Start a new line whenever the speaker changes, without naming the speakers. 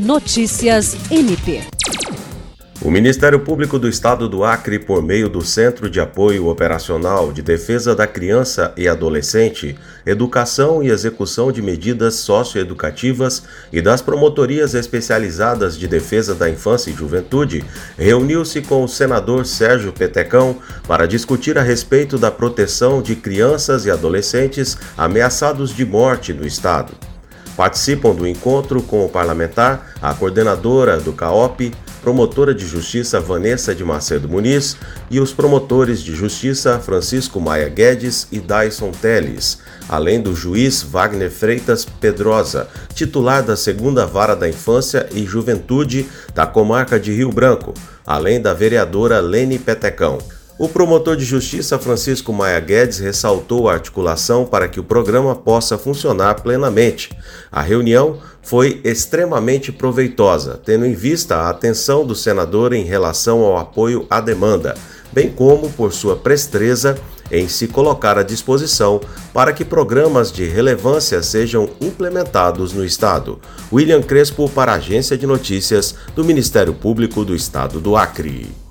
Notícias MP.
O Ministério Público do Estado do Acre, por meio do Centro de Apoio Operacional de Defesa da Criança e Adolescente, Educação e Execução de Medidas Socioeducativas e das Promotorias Especializadas de Defesa da Infância e Juventude, reuniu-se com o senador Sérgio Petecão para discutir a respeito da proteção de crianças e adolescentes ameaçados de morte no Estado. Participam do encontro com o parlamentar a coordenadora do CAOP, promotora de justiça Vanessa de Macedo Muniz e os promotores de justiça Francisco Maia Guedes e Dyson Teles, além do juiz Wagner Freitas Pedrosa, titular da segunda vara da infância e juventude da comarca de Rio Branco, além da vereadora Lene Petecão. O promotor de justiça Francisco Maia Guedes ressaltou a articulação para que o programa possa funcionar plenamente. A reunião foi extremamente proveitosa, tendo em vista a atenção do senador em relação ao apoio à demanda, bem como por sua presteza em se colocar à disposição para que programas de relevância sejam implementados no Estado. William Crespo para a Agência de Notícias do Ministério Público do Estado do Acre.